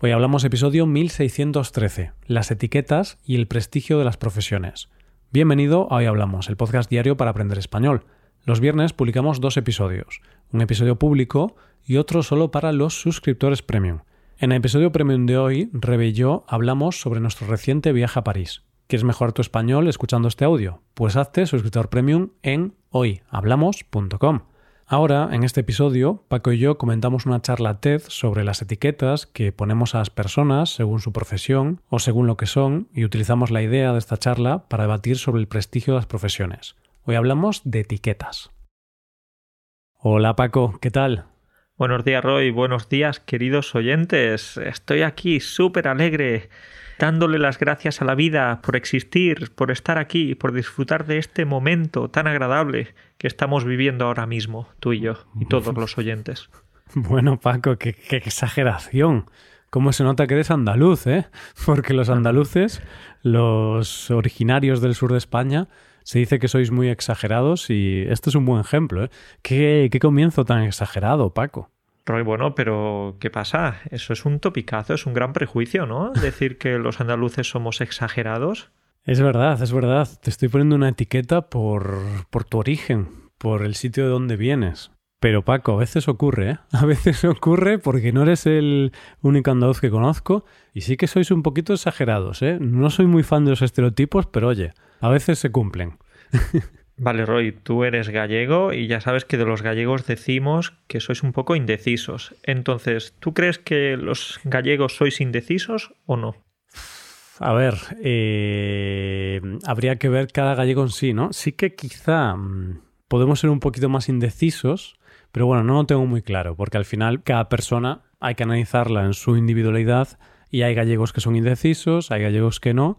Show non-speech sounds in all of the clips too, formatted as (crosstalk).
Hoy hablamos episodio 1613, las etiquetas y el prestigio de las profesiones. Bienvenido a Hoy Hablamos, el podcast diario para aprender español. Los viernes publicamos dos episodios, un episodio público y otro solo para los suscriptores premium. En el episodio premium de hoy, Rebe y yo hablamos sobre nuestro reciente viaje a París. ¿Quieres mejorar tu español escuchando este audio? Pues hazte suscriptor premium en hoyhablamos.com. Ahora, en este episodio, Paco y yo comentamos una charla TED sobre las etiquetas que ponemos a las personas según su profesión o según lo que son y utilizamos la idea de esta charla para debatir sobre el prestigio de las profesiones. Hoy hablamos de etiquetas. Hola Paco, ¿qué tal? Buenos días Roy, buenos días queridos oyentes. Estoy aquí súper alegre dándole las gracias a la vida por existir, por estar aquí, por disfrutar de este momento tan agradable que estamos viviendo ahora mismo, tú y yo, y todos los oyentes. (laughs) Bueno, Paco, qué, exageración. ¿Cómo se nota que eres andaluz, eh? Porque los andaluces, los originarios del sur de España, se dice que sois muy exagerados y este es un buen ejemplo, ¿eh? ¿Qué, qué comienzo tan exagerado, Paco? Roy, bueno, pero ¿qué pasa? Eso es un topicazo, es un gran prejuicio, ¿no? (laughs) Decir que los andaluces somos exagerados. Es verdad, es verdad. Te estoy poniendo una etiqueta por, por tu origen, por el sitio de donde vienes. Pero Paco, a veces ocurre, ¿eh? (laughs) A veces ocurre porque no eres el único andaluz que conozco y sí que sois un poquito exagerados, ¿eh? No soy muy fan de los estereotipos, pero oye, a veces se cumplen. (laughs) Vale, Roy, tú eres gallego y ya sabes que de los gallegos decimos que sois un poco indecisos. Entonces, ¿tú crees que los gallegos sois indecisos o no? A ver, eh, habría que ver cada gallego en sí, ¿no? Sí que quizá mm, podemos ser un poquito más indecisos, pero bueno, no lo tengo muy claro, porque al final cada persona hay que analizarla en su individualidad y hay gallegos que son indecisos, hay gallegos que no.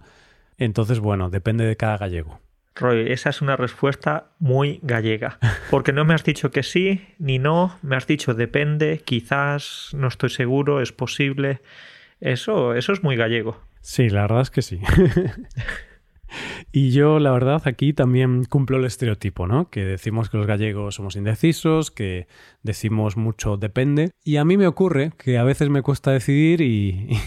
Entonces, bueno, depende de cada gallego. Roy, esa es una respuesta muy gallega, porque no me has dicho que sí ni no, me has dicho depende, quizás, no estoy seguro, es posible. Eso, eso es muy gallego. Sí, la verdad es que sí. (laughs) y yo, la verdad, aquí también cumplo el estereotipo, ¿no? Que decimos que los gallegos somos indecisos, que decimos mucho depende. Y a mí me ocurre que a veces me cuesta decidir y,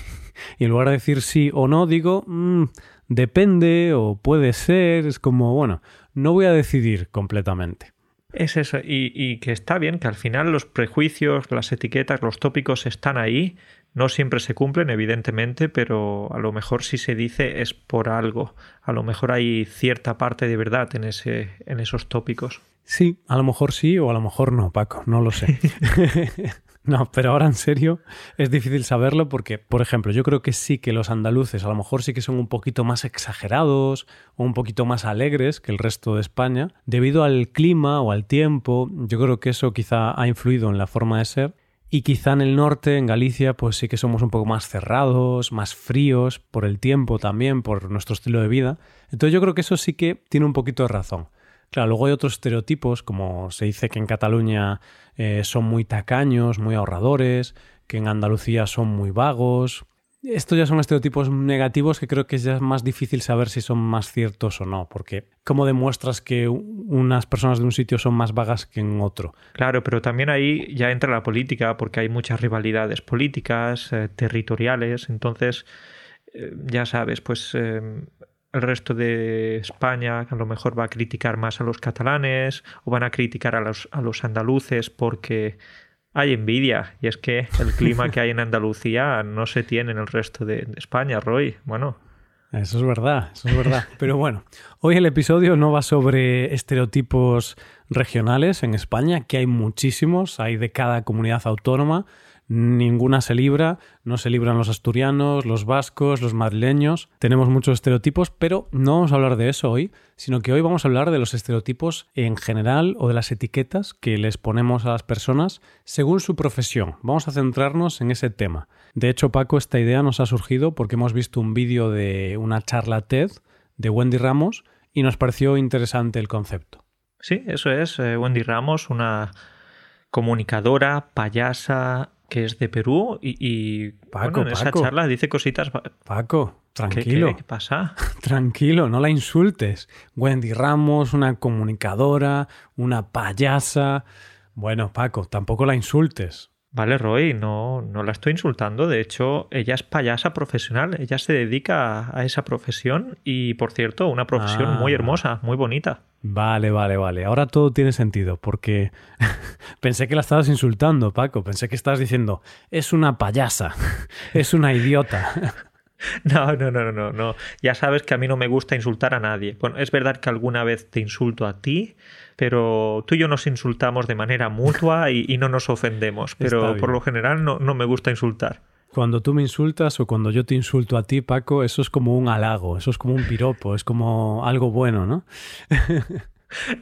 en lugar de decir sí o no, digo, mm, depende o puede ser, es como, bueno, no voy a decidir completamente. Es eso, y, que está bien, que al final los prejuicios, las etiquetas, los tópicos están ahí, no siempre se cumplen, evidentemente, pero a lo mejor si se dice es por algo, a lo mejor hay cierta parte de verdad en, ese, en esos tópicos. Sí, a lo mejor sí o a lo mejor no, Paco, no lo sé. (laughs) (laughs) No, pero ahora en serio es difícil saberlo porque, por ejemplo, yo creo que sí que los andaluces a lo mejor sí que son un poquito más exagerados o un poquito más alegres que el resto de España, debido al clima o al tiempo, yo creo que eso quizá ha influido en la forma de ser. Y quizá en el norte, en Galicia, pues sí que somos un poco más cerrados, más fríos, por el tiempo también, por nuestro estilo de vida. Entonces yo creo que eso sí que tiene un poquito de razón. Claro, luego hay otros estereotipos, como se dice que en Cataluña eh, son muy tacaños, muy ahorradores, que en Andalucía son muy vagos. Estos ya son estereotipos negativos que creo que es ya más difícil saber si son más ciertos o no, porque ¿cómo demuestras que unas personas de un sitio son más vagas que en otro? Claro, pero también ahí ya entra la política, porque hay muchas rivalidades políticas, eh, territoriales, entonces, eh, ya sabes, pues el resto de España a lo mejor va a criticar más a los catalanes o van a criticar a los, a los andaluces porque hay envidia y es que el clima que hay en Andalucía no se tiene en el resto de, España, Roy. Bueno. Eso es verdad, eso es verdad. Pero bueno, hoy el episodio no va sobre estereotipos regionales en España, que hay muchísimos, hay de cada comunidad autónoma ninguna se libra, no se libran los asturianos, los vascos, los madrileños. Tenemos muchos estereotipos, pero no vamos a hablar de eso hoy, sino que hoy vamos a hablar de los estereotipos en general o de las etiquetas que les ponemos a las personas según su profesión. Vamos a centrarnos en ese tema. De hecho, Paco, esta idea nos ha surgido porque hemos visto un vídeo de una charla TED de Wendy Ramos y nos pareció interesante el concepto. Sí, eso es. Eh, Wendy Ramos, una comunicadora, payasa, que es de Perú y, Paco, en esa charla dice cositas. Paco, tranquilo. ¿Qué, pasa? (laughs) Tranquilo, no la insultes. Wendy Ramos, una comunicadora, una payasa. Bueno, Paco, tampoco la insultes. Vale, Roy, no, no la estoy insultando. De hecho, ella es payasa profesional. Ella se dedica a esa profesión y, por cierto, una profesión muy Ah. hermosa, muy bonita. Vale, vale, vale. Ahora todo tiene sentido, porque (laughs) pensé que la estabas insultando, Paco. Pensé que estabas diciendo, es una payasa, (laughs) es una idiota. (laughs) No, no, no, no, no. Ya sabes que a mí no me gusta insultar a nadie. Bueno, es verdad que alguna vez te insulto a ti, pero tú y yo nos insultamos de manera mutua y, y no nos ofendemos. Pero por lo general no, no me gusta insultar. Cuando tú me insultas o cuando yo te insulto a ti, Paco, eso es como un halago, eso es como un piropo, es como algo bueno, ¿no? (laughs)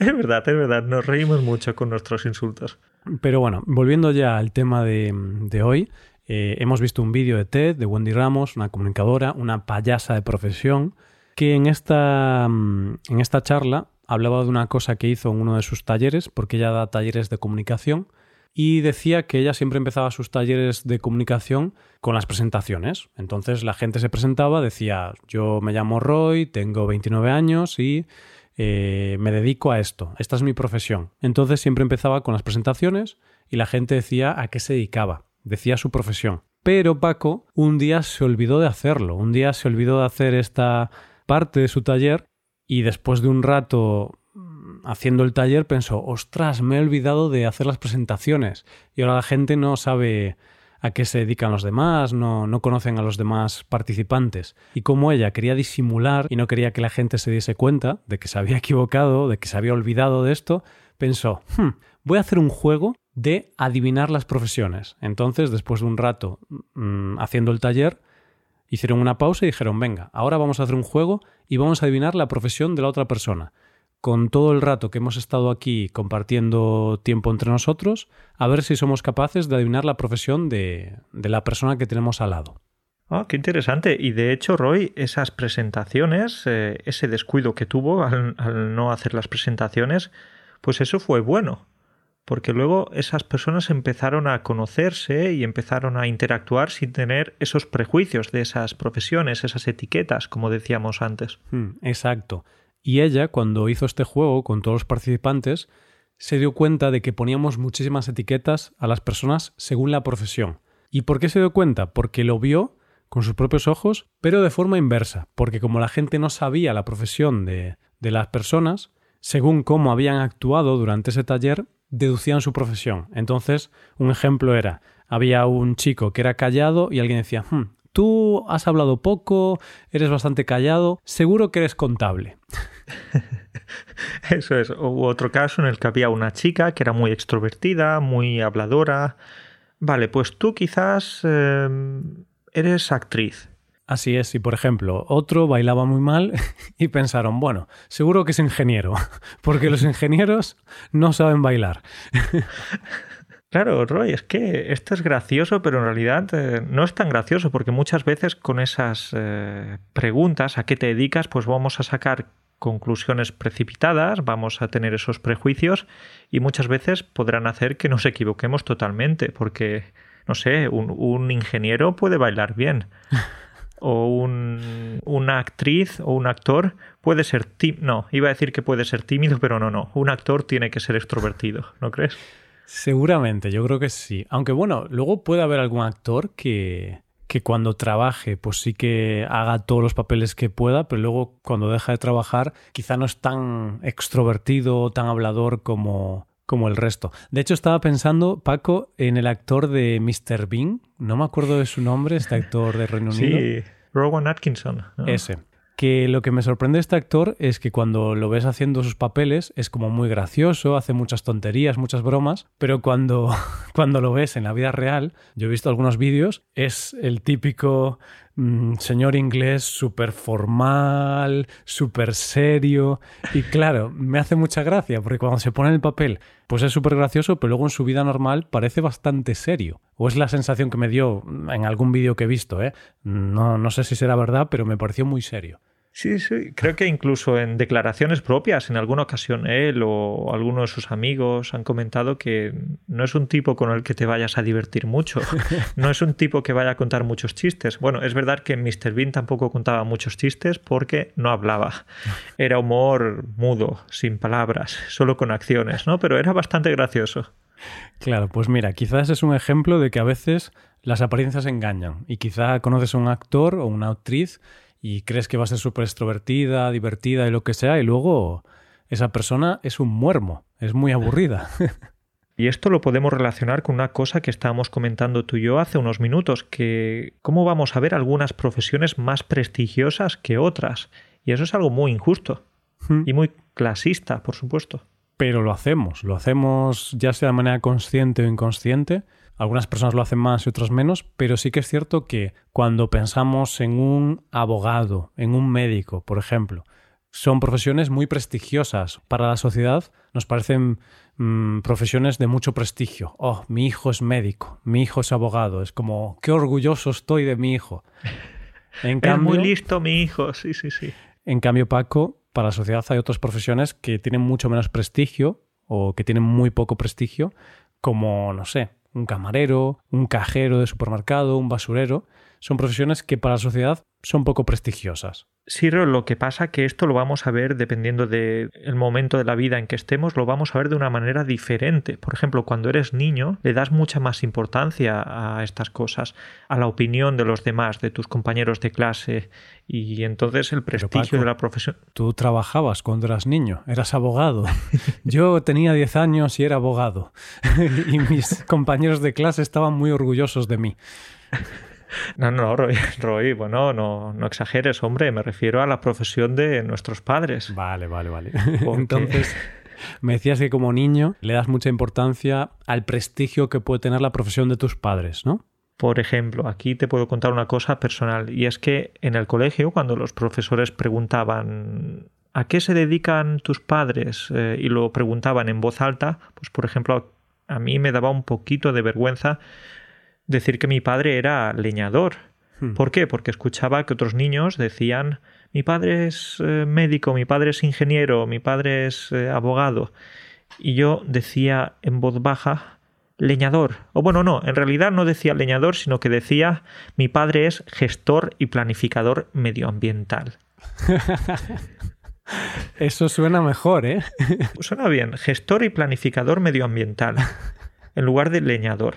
Es verdad, es verdad. Nos reímos mucho con nuestros insultos. Pero bueno, volviendo ya al tema de, de hoy, eh, hemos visto un vídeo de TED de Wendy Ramos, una comunicadora, una payasa de profesión, que en esta, mm, en esta charla hablaba de una cosa que hizo en uno de sus talleres, porque ella da talleres de comunicación, y decía que ella siempre empezaba sus talleres de comunicación con las presentaciones. Entonces la gente se presentaba, decía, yo me llamo Roy, tengo 29 años y eh, me dedico a esto, esta es mi profesión. Entonces siempre empezaba con las presentaciones y la gente decía a qué se dedicaba, decía su profesión. Pero Paco un día se olvidó de hacerlo, un día se olvidó de hacer esta parte de su taller y después de un rato haciendo el taller pensó, ostras, me he olvidado de hacer las presentaciones y ahora la gente no sabe a qué se dedican los demás, no, no conocen a los demás participantes. Y como ella quería disimular y no quería que la gente se diese cuenta de que se había equivocado, de que se había olvidado de esto, pensó, "Hmm, voy a hacer un juego de adivinar las profesiones. Entonces, después de un rato mm, haciendo el taller, hicieron una pausa y dijeron, venga, ahora vamos a hacer un juego y vamos a adivinar la profesión de la otra persona. Con todo el rato que hemos estado aquí compartiendo tiempo entre nosotros, a ver si somos capaces de adivinar la profesión de, de la persona que tenemos al lado. Ah, qué interesante. Y de hecho, Roy, esas presentaciones, eh, ese descuido que tuvo al, al no hacer las presentaciones, pues eso fue bueno. Porque luego esas personas empezaron a conocerse y empezaron a interactuar sin tener esos prejuicios de esas profesiones, esas etiquetas, como decíamos antes. Hmm, exacto. Y ella, cuando hizo este juego con todos los participantes, se dio cuenta de que poníamos muchísimas etiquetas a las personas según la profesión. ¿Y por qué se dio cuenta? Porque lo vio con sus propios ojos, pero de forma inversa, porque como la gente no sabía la profesión de, de las personas, según cómo habían actuado durante ese taller, deducían su profesión. Entonces, un ejemplo era, había un chico que era callado y alguien decía, "Hmm, tú has hablado poco, eres bastante callado, seguro que eres contable. (laughs) Eso es. Hubo otro caso en el que había una chica que era muy extrovertida, muy habladora. Vale, pues tú quizás eh, eres actriz. Así es, y por ejemplo, otro bailaba muy mal (laughs) y pensaron, bueno, seguro que es ingeniero, (laughs) porque los ingenieros no saben bailar. Claro, Roy, es que esto es gracioso, pero en realidad eh, no es tan gracioso, porque muchas veces con esas eh, preguntas a qué te dedicas, pues vamos a sacar conclusiones precipitadas, vamos a tener esos prejuicios y muchas veces podrán hacer que nos equivoquemos totalmente, porque, no sé, un, un ingeniero puede bailar bien. (laughs) O un, una actriz o un actor puede ser tímido. No, iba a decir que puede ser tímido, pero no, no. Un actor tiene que ser extrovertido, ¿no crees? Seguramente, yo creo que sí. Aunque bueno, luego puede haber algún actor que, que cuando trabaje, pues sí que haga todos los papeles que pueda, pero luego cuando deja de trabajar, quizá no es tan extrovertido tan hablador como, como el resto. De hecho, estaba pensando, Paco, en el actor de Mr. Bean. No me acuerdo de su nombre, este actor de Reino Unido. Sí, Rowan Atkinson. ¿no? Ese. Que lo que me sorprende de este actor es que cuando lo ves haciendo sus papeles es como muy gracioso, hace muchas tonterías, muchas bromas, pero cuando, (laughs) cuando lo ves en la vida real, yo he visto algunos vídeos, es el típico mm, señor inglés súper formal, súper serio, y claro, me hace mucha gracia porque cuando se pone en el papel, pues es súper gracioso, pero luego en su vida normal parece bastante serio. O es la sensación que me dio en algún vídeo que he visto, ¿eh? No, no sé si será verdad, pero me pareció muy serio. Sí, sí, creo que incluso en declaraciones propias, en alguna ocasión él o alguno de sus amigos han comentado que no es un tipo con el que te vayas a divertir mucho, (laughs) no es un tipo que vaya a contar muchos chistes. Bueno, es verdad que Mr. Bean tampoco contaba muchos chistes porque no hablaba. (laughs) Era humor mudo, sin palabras, solo con acciones, ¿no? Pero era bastante gracioso. Claro, pues mira, quizás es un ejemplo de que a veces las apariencias engañan y quizá conoces a un actor o una actriz y crees que va a ser súper extrovertida, divertida y lo que sea y luego esa persona es un muermo, es muy aburrida. (laughs) Y esto lo podemos relacionar con una cosa que estábamos comentando tú y yo hace unos minutos, que cómo vamos a ver algunas profesiones más prestigiosas que otras. Y eso es algo muy injusto hmm. y muy clasista, por supuesto. Pero lo hacemos, lo hacemos ya sea de manera consciente o inconsciente. Algunas personas lo hacen más y otras menos, pero sí que es cierto que cuando pensamos en un abogado, en un médico, por ejemplo, son profesiones muy prestigiosas. Para la sociedad nos parecen mm, profesiones de mucho prestigio. Oh, mi hijo es médico, mi hijo es abogado. Es como, qué orgulloso estoy de mi hijo. (laughs) En es muy listo mi hijo, sí, sí, sí. En cambio, Paco, para la sociedad hay otras profesiones que tienen mucho menos prestigio o que tienen muy poco prestigio, como, no sé, un camarero, un cajero de supermercado, un basurero. Son profesiones que para la sociedad son poco prestigiosas. Sí, lo que pasa que esto lo vamos a ver dependiendo del momento de la vida en que estemos, lo vamos a ver de una manera diferente. Por ejemplo, cuando eres niño, le das mucha más importancia a estas cosas, a la opinión de los demás, de tus compañeros de clase, y entonces el prestigio de la profesión. Tú trabajabas cuando eras niño, eras abogado. (laughs) Yo tenía 10 años y era abogado, (laughs) y mis compañeros de clase estaban muy orgullosos de mí. No, no, (laughs) Roy, bueno, no, no exageres, hombre, me refiero a la profesión de nuestros padres. Vale, vale, vale. (laughs) Entonces, me decías que como niño le das mucha importancia al prestigio que puede tener la profesión de tus padres, ¿no? Por ejemplo, aquí te puedo contar una cosa personal, y es que en el colegio, cuando los profesores preguntaban ¿a qué se dedican tus padres? Eh, y lo preguntaban en voz alta, pues por ejemplo, a mí me daba un poquito de vergüenza decir que mi padre era leñador. Hmm. ¿Por qué? Porque escuchaba que otros niños decían mi padre es eh, médico, mi padre es ingeniero, mi padre es eh, abogado. Y yo decía en voz baja leñador. O bueno, no, en realidad no decía leñador, sino que decía mi padre es gestor y planificador medioambiental. (laughs) Eso suena mejor, ¿eh? Suena bien, gestor y planificador medioambiental, en lugar de leñador.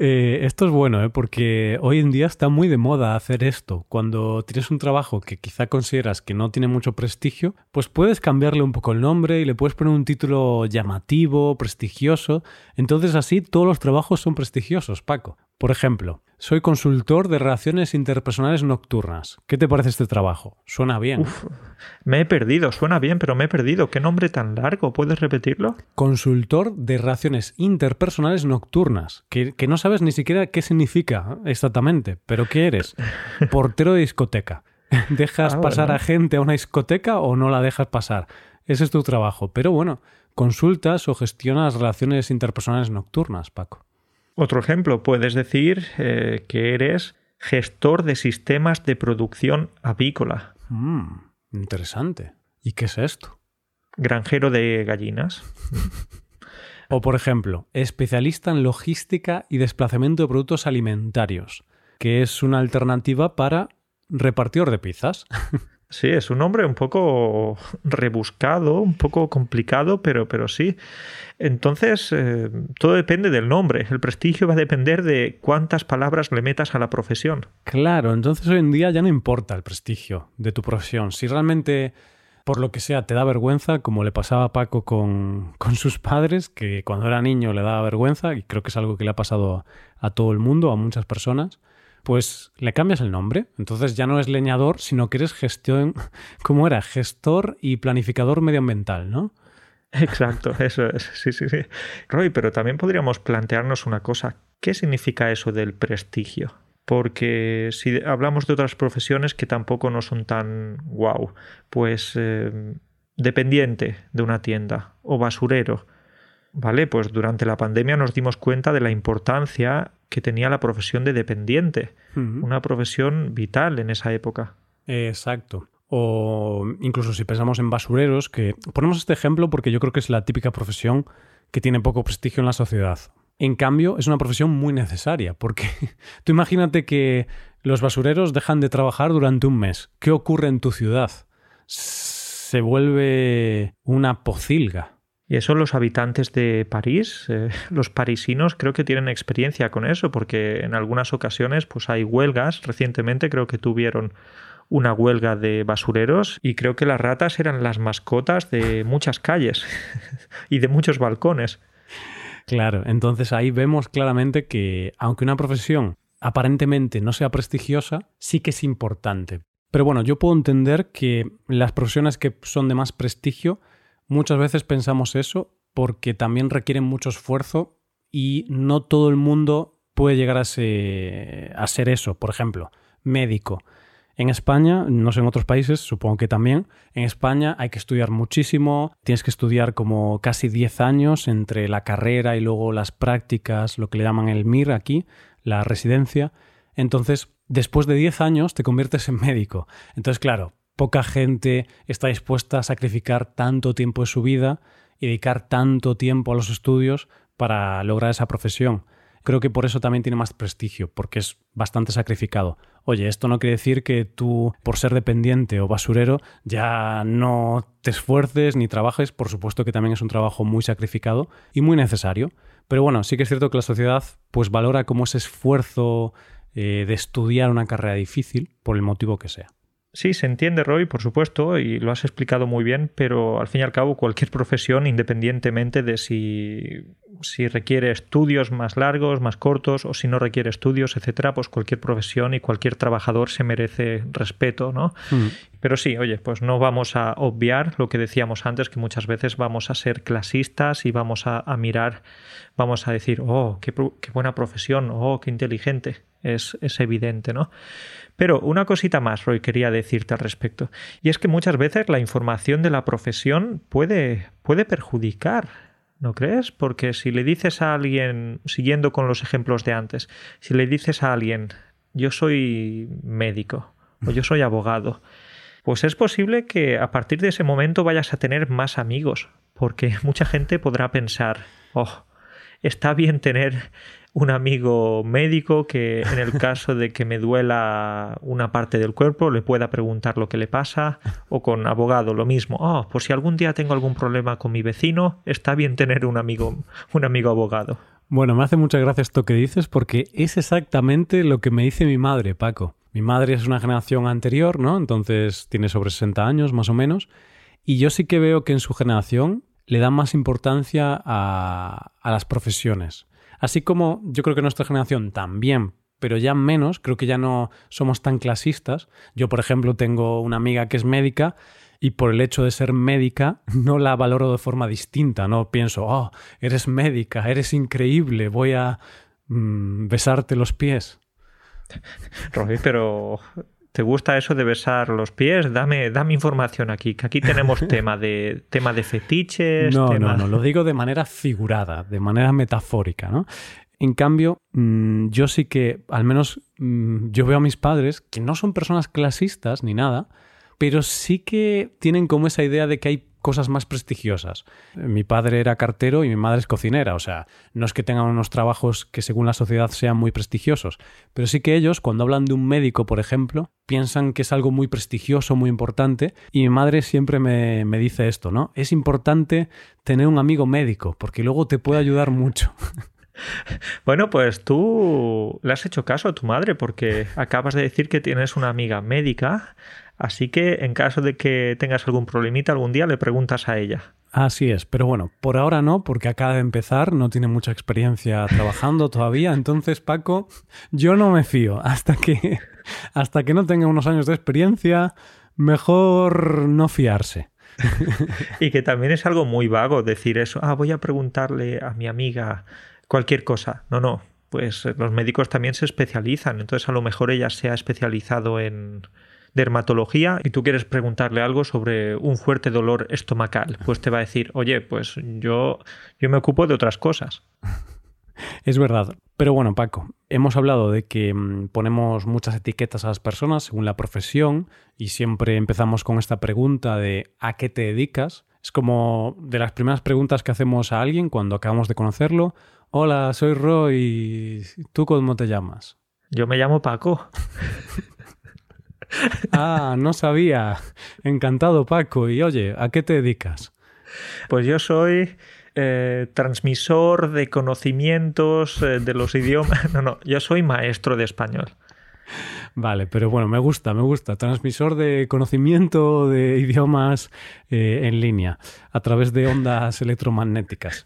Eh, esto es bueno, ¿eh? porque hoy en día está muy de moda hacer esto. Cuando tienes un trabajo que quizá consideras que no tiene mucho prestigio, pues puedes cambiarle un poco el nombre y le puedes poner un título llamativo, prestigioso. Entonces así todos los trabajos son prestigiosos, Paco. Por ejemplo, soy consultor de relaciones interpersonales nocturnas. ¿Qué te parece este trabajo? Suena bien. me he perdido, suena bien, pero me he perdido. ¿Qué nombre tan largo? ¿Puedes repetirlo? Consultor de relaciones interpersonales nocturnas. Que, que no sabes ni siquiera qué significa exactamente. ¿Pero qué eres? (laughs) Portero de discoteca. (laughs) ¿Dejas ah, pasar a gente a una discoteca o no la dejas pasar? Ese es tu trabajo. Pero bueno, consultas o gestionas relaciones interpersonales nocturnas, Paco. Otro ejemplo, puedes decir eh, que eres gestor de sistemas de producción avícola. Mm, interesante. ¿Y qué es esto? Granjero de gallinas. (laughs) o por ejemplo, especialista en logística y desplazamiento de productos alimentarios, que es una alternativa para repartidor de pizzas. (laughs) Sí, es un nombre un poco rebuscado, un poco complicado, pero, pero sí. Entonces, eh, todo depende del nombre. El prestigio va a depender de cuántas palabras le metas a la profesión. Claro, entonces hoy en día ya no importa el prestigio de tu profesión. Si realmente, por lo que sea, te da vergüenza, como le pasaba a Paco con, (laughs) con sus padres, que cuando era niño le daba vergüenza, y creo que es algo que le ha pasado a todo el mundo, a muchas personas pues le cambias el nombre. Entonces ya no es leñador, sino que eres gestión, (laughs) ¿cómo era? Gestor y planificador medioambiental, ¿no? Exacto, (laughs) eso es. Sí, sí, sí. Roy, pero también podríamos plantearnos una cosa. ¿Qué significa eso del prestigio? Porque si hablamos de otras profesiones que tampoco no son tan guau, pues eh, dependiente de una tienda o basurero, ¿vale? Pues durante la pandemia nos dimos cuenta de la importancia que tenía la profesión de dependiente, una profesión vital en esa época. Exacto. O incluso si pensamos en basureros, que ponemos este ejemplo porque yo creo que es la típica profesión que tiene poco prestigio en la sociedad. En cambio, es una profesión muy necesaria, porque (laughs) tú imagínate que los basureros dejan de trabajar durante un mes. ¿Qué ocurre en tu ciudad? Se vuelve una pocilga. Y eso los habitantes de París, eh, (laughs) los parisinos, creo que tienen experiencia con eso, porque en algunas ocasiones pues hay huelgas. Recientemente creo que tuvieron una huelga de basureros y creo que las ratas eran las mascotas de muchas calles (laughs) y de muchos balcones. Claro, entonces ahí vemos claramente que aunque una profesión aparentemente no sea prestigiosa, sí que es importante. Pero bueno, yo puedo entender que las profesiones que son de más prestigio, muchas veces pensamos eso porque también requieren mucho esfuerzo y no todo el mundo puede llegar a, a ser eso. Por ejemplo, médico. En España, no sé en otros países, supongo que también, en España hay que estudiar muchísimo, tienes que estudiar como casi 10 años entre la carrera y luego las prácticas, lo que le llaman el MIR aquí, la residencia. Entonces, después de 10 años te conviertes en médico. Entonces, claro, poca gente está dispuesta a sacrificar tanto tiempo de su vida y dedicar tanto tiempo a los estudios para lograr esa profesión creo que por eso también tiene más prestigio, porque es bastante sacrificado. Oye, esto no quiere decir que tú, por ser dependiente o basurero, ya no te esfuerces ni trabajes. Por supuesto que también es un trabajo muy sacrificado y muy necesario. Pero bueno, sí que es cierto que la sociedad pues valora como ese esfuerzo eh, de estudiar una carrera difícil, por el motivo que sea. Sí, se entiende, Roy, por supuesto, y lo has explicado muy bien, pero al fin y al cabo cualquier profesión, independientemente de si, si requiere estudios más largos, más cortos, o si no requiere estudios, etcétera, pues cualquier profesión y cualquier trabajador se merece respeto, ¿no? Mm. Pero sí, oye, pues no vamos a obviar lo que decíamos antes, que muchas veces vamos a ser clasistas y vamos a, mirar, vamos a decir, oh, qué, qué buena profesión, oh, qué inteligente. Es, es evidente, ¿no? Pero una cosita más, Roy, quería decirte al respecto. Y es que muchas veces la información de la profesión puede, puede perjudicar ¿No crees? Porque si le dices a alguien, siguiendo con los ejemplos de antes, si le dices a alguien, yo soy médico o yo soy abogado, pues es posible que a partir de ese momento vayas a tener más amigos, porque (laughs) mucha gente podrá pensar, oh, está bien tener un amigo médico que en el caso de que me duela una parte del cuerpo le pueda preguntar lo que le pasa o con abogado lo mismo. Oh, por si algún día tengo algún problema con mi vecino, está bien tener un amigo un amigo abogado. Bueno, me hace mucha gracia esto que dices porque es exactamente lo que me dice mi madre, Paco. Mi madre es una generación anterior, ¿no? Entonces tiene sobre 60 años más o menos. Y yo sí que veo que en su generación le dan más importancia a, a las profesiones. Así como yo creo que nuestra generación también, pero ya menos, creo que ya no somos tan clasistas. Yo, por ejemplo, tengo una amiga que es médica y por el hecho de ser médica (laughs) no la valoro de forma distinta, no pienso, oh, eres médica, eres increíble, voy a mm, besarte los pies. Roy, pero ¿Te gusta eso de besar los pies? Dame, dame información aquí, que aquí tenemos (laughs) tema de, tema de fetiches. No, no, no, lo digo de manera figurada, de manera metafórica, ¿no? En cambio, mm, yo sí que, al menos mm, yo veo a mis padres, que no son personas clasistas ni nada, pero sí que tienen como esa idea de que hay cosas más prestigiosas. Mi padre era cartero y mi madre es cocinera, o sea, no es que tengan unos trabajos que según la sociedad sean muy prestigiosos, pero sí que ellos, cuando hablan de un médico, por ejemplo, piensan que es algo muy prestigioso, muy importante, y mi madre siempre me, me dice esto, ¿no? Es importante tener un amigo médico, porque luego te puede ayudar mucho. (laughs) Bueno, pues tú le has hecho caso a tu madre porque acabas de decir que tienes una amiga médica Así que en caso de que tengas algún problemita algún día, le preguntas a ella. Así es, pero bueno, por ahora no, porque acaba de empezar, no tiene mucha experiencia trabajando (laughs) todavía, entonces Paco, yo no me fío hasta que (laughs) hasta que no tenga unos años de experiencia, mejor no fiarse. (laughs) y que también es algo muy vago decir eso, ah, voy a preguntarle a mi amiga cualquier cosa. No, no, pues los médicos también se especializan, entonces a lo mejor ella se ha especializado en dermatología y tú quieres preguntarle algo sobre un fuerte dolor estomacal, pues te va a decir, oye, pues yo, yo me ocupo de otras cosas. Es verdad. Pero bueno, Paco, hemos hablado de que mm, ponemos muchas etiquetas a las personas según la profesión y siempre empezamos con esta pregunta de ¿a qué te dedicas? Es como de las primeras preguntas que hacemos a alguien cuando acabamos de conocerlo. Hola, soy Roy. ¿Tú cómo te llamas? Yo me llamo Paco. (laughs) Ah, no sabía. Encantado, Paco. Y oye, ¿a qué te dedicas? Pues yo soy eh, transmisor de conocimientos eh, de los idiomas. (laughs) No, no, yo soy maestro de español. Vale, pero bueno, me gusta, me gusta. Transmisor de conocimiento de idiomas eh, en línea a través de ondas (laughs) electromagnéticas.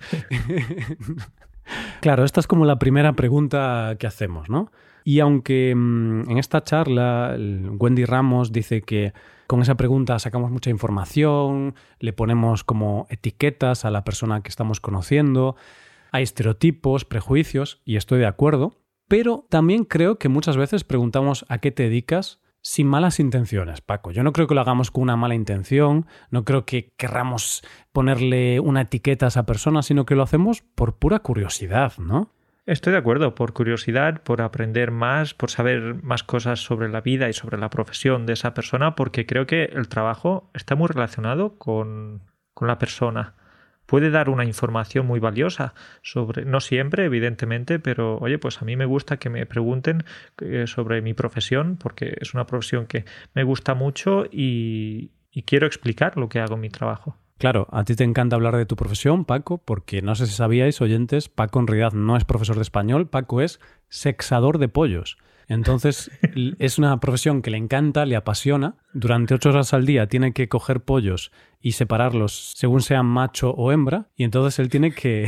(laughs) claro, esta es como la primera pregunta que hacemos, ¿no? Y aunque mm, en esta charla Wendy Ramos dice que con esa pregunta sacamos mucha información, le ponemos como etiquetas a la persona que estamos conociendo, hay estereotipos, prejuicios, y estoy de acuerdo, pero también creo que muchas veces preguntamos a qué te dedicas sin malas intenciones, Paco. Yo no creo que lo hagamos con una mala intención, no creo que querramos ponerle una etiqueta a esa persona, sino que lo hacemos por pura curiosidad, ¿no? Estoy de acuerdo, por curiosidad, por aprender más, por saber más cosas sobre la vida y sobre la profesión de esa persona, porque creo que el trabajo está muy relacionado con, con la persona. Puede dar una información muy valiosa sobre, no siempre, evidentemente, pero oye, pues a mí me gusta que me pregunten eh, sobre mi profesión, porque es una profesión que me gusta mucho y, y quiero explicar lo que hago en mi trabajo. Claro, a ti te encanta hablar de tu profesión, Paco, porque no sé si sabíais, oyentes, Paco en realidad no es profesor de español, Paco es sexador de pollos. Entonces (laughs) es una profesión que le encanta, le apasiona. Durante ocho horas al día tiene que coger pollos y separarlos según sean macho o hembra. Y entonces él tiene que...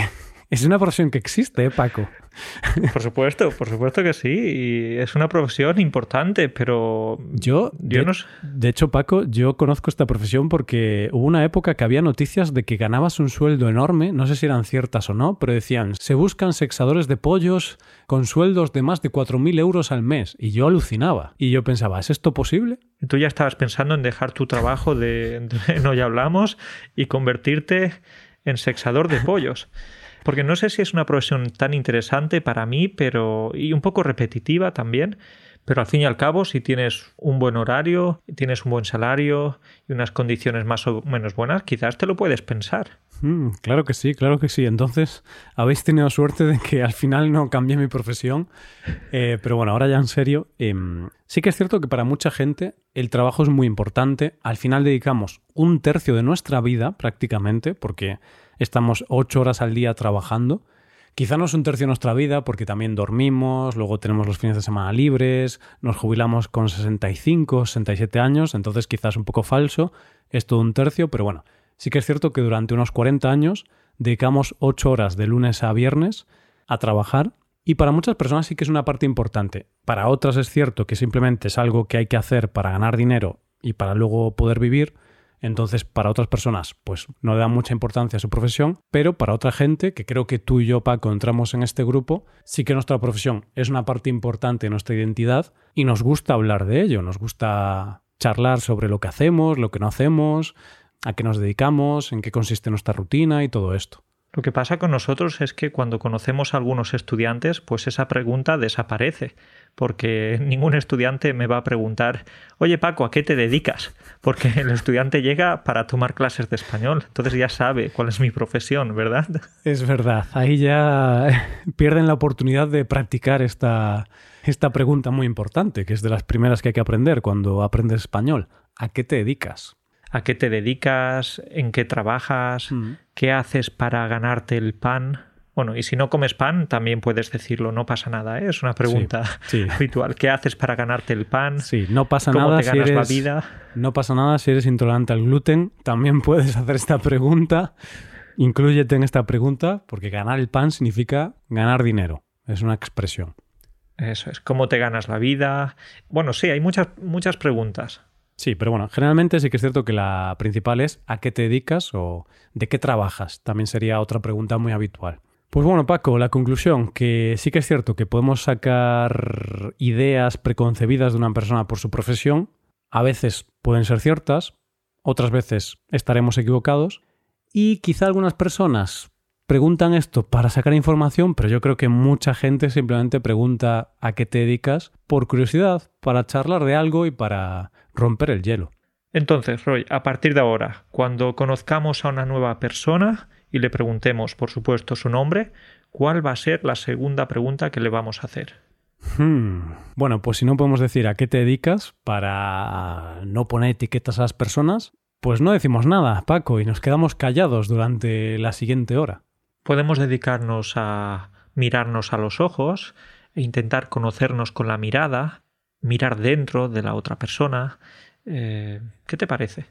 Es una profesión que existe, ¿eh, Paco. (laughs) Por supuesto, por supuesto que sí. Y es una profesión importante, pero yo, de, de hecho, Paco, yo conozco esta profesión porque hubo una época que había noticias de que ganabas un sueldo enorme, no sé si eran ciertas o no, pero decían, se buscan sexadores de pollos con sueldos de más de 4.000 euros al mes. Y yo alucinaba. Y yo pensaba, ¿es esto posible? Tú ya estabas pensando en dejar tu trabajo de, de (laughs) no ya hablamos y convertirte en sexador de pollos porque no sé si es una profesión tan interesante para mí, pero y un poco repetitiva también, pero al fin y al cabo, si tienes un buen horario, tienes un buen salario y unas condiciones más o menos buenas, quizás te lo puedes pensar. Mm, claro que sí, claro que sí. Entonces, habéis tenido suerte de que al final no cambié mi profesión. Eh, pero bueno, ahora ya en serio, em, sí que es cierto que para mucha gente el trabajo es muy importante. Al final dedicamos un tercio de nuestra vida prácticamente, porque estamos ocho horas al día trabajando. Quizá no es un tercio de nuestra vida porque también dormimos, luego tenemos los fines de semana libres, nos jubilamos con 65, 67 años, entonces quizás un poco falso, es todo un tercio, pero bueno, sí que es cierto que durante unos 40 años dedicamos ocho horas de lunes a viernes a trabajar y para muchas personas sí que es una parte importante. Para otras es cierto que simplemente es algo que hay que hacer para ganar dinero y para luego poder vivir, entonces, para otras personas, pues no le dan mucha importancia a su profesión, pero para otra gente, que creo que tú y yo, Paco, entramos en este grupo, sí que nuestra profesión es una parte importante de nuestra identidad y nos gusta hablar de ello, nos gusta charlar sobre lo que hacemos, lo que no hacemos, a qué nos dedicamos, en qué consiste nuestra rutina y todo esto. Lo que pasa con nosotros es que cuando conocemos a algunos estudiantes, pues esa pregunta desaparece, porque (laughs) ningún estudiante me va a preguntar, oye Paco, ¿a qué te dedicas? Porque el estudiante llega para tomar clases de español, entonces ya sabe cuál es mi profesión, ¿verdad? Es verdad, ahí ya (laughs) pierden la oportunidad de practicar esta, esta pregunta muy importante, que es de las primeras que hay que aprender cuando aprendes español. ¿A qué te dedicas? A qué te dedicas, en qué trabajas, mm. qué haces para ganarte el pan. Bueno, y si no comes pan, también puedes decirlo, no pasa nada, ¿eh? es una pregunta (laughs) habitual. ¿Qué haces para ganarte el pan? Sí, no pasa nada si eres, la vida? No pasa nada si eres intolerante al gluten, también puedes (laughs) hacer esta pregunta. Inclúyete en esta pregunta, porque ganar el pan significa ganar dinero, es una expresión. Eso es, ¿cómo te ganas la vida? Bueno, sí, hay muchas, muchas preguntas. Sí, pero bueno, generalmente sí que es cierto que la principal es ¿a qué te dedicas o de qué trabajas? También sería otra pregunta muy habitual. Pues bueno, Paco, la conclusión, que sí que es cierto que podemos sacar ideas preconcebidas de una persona por su profesión, a veces pueden ser ciertas, otras veces estaremos equivocados, y quizá algunas personas preguntan esto para sacar información, pero yo creo que mucha gente simplemente pregunta a qué te dedicas por curiosidad, para charlar de algo y para romper el hielo. Entonces, Roy, a partir de ahora, cuando conozcamos a una nueva persona y le preguntemos, por supuesto, su nombre, ¿cuál va a ser la segunda pregunta que le vamos a hacer? Hmm. Bueno, pues si no podemos decir a qué te dedicas para no poner etiquetas a las personas, pues no decimos nada, Paco, y nos quedamos callados durante la siguiente hora. Podemos dedicarnos a mirarnos a los ojos e intentar conocernos con la mirada, mirar dentro de la otra persona. Eh, ¿Qué te parece?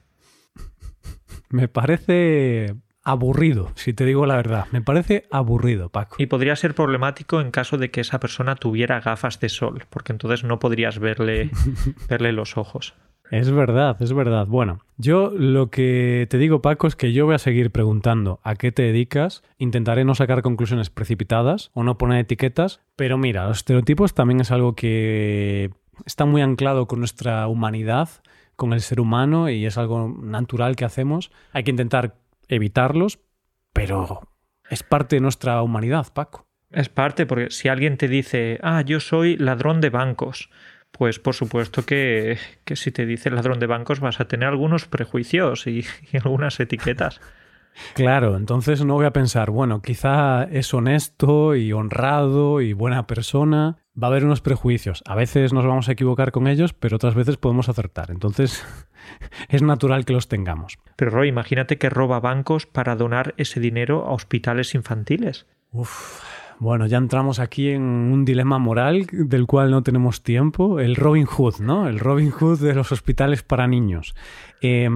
Me parece aburrido, si te digo la verdad. Me parece aburrido, Paco. Y podría ser problemático en caso de que esa persona tuviera gafas de sol, porque entonces no podrías verle, (laughs) verle los ojos. Es verdad, es verdad. Bueno, yo lo que te digo, Paco, es que yo voy a seguir preguntando a qué te dedicas. Intentaré no sacar conclusiones precipitadas o no poner etiquetas. Pero mira, los estereotipos también es algo que está muy anclado con nuestra humanidad, con el ser humano y es algo natural que hacemos. Hay que intentar evitarlos, pero es parte de nuestra humanidad, Paco. Es parte, porque si alguien te dice, ah, yo soy ladrón de bancos, pues por supuesto que, que si te dice ladrón de bancos vas a tener algunos prejuicios y, y algunas etiquetas. (laughs) Claro, entonces no voy a pensar, bueno, quizá es honesto y honrado y buena persona. Va a haber unos prejuicios. A veces nos vamos a equivocar con ellos, pero otras veces podemos acertar. Entonces (laughs) es natural que los tengamos. Pero Roy, imagínate que roba bancos para donar ese dinero a hospitales infantiles. Uf, bueno, ya entramos aquí en un dilema moral del cual no tenemos tiempo. El Robin Hood, ¿no? El Robin Hood de los hospitales para niños. Eh,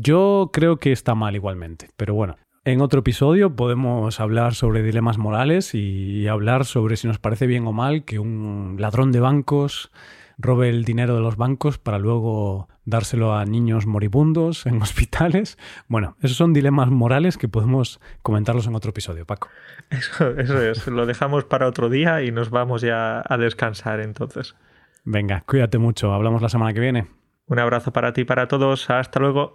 yo creo que está mal igualmente, pero bueno. En otro episodio podemos hablar sobre dilemas morales y hablar sobre si nos parece bien o mal que un ladrón de bancos robe el dinero de los bancos para luego dárselo a niños moribundos en (laughs) hospitales. Bueno, esos son dilemas morales que podemos comentarlos en otro episodio, Paco. Eso, eso es, lo dejamos para otro día y nos vamos ya a descansar entonces. Venga, cuídate mucho, hablamos la semana que viene. Un abrazo para ti y para todos, hasta luego.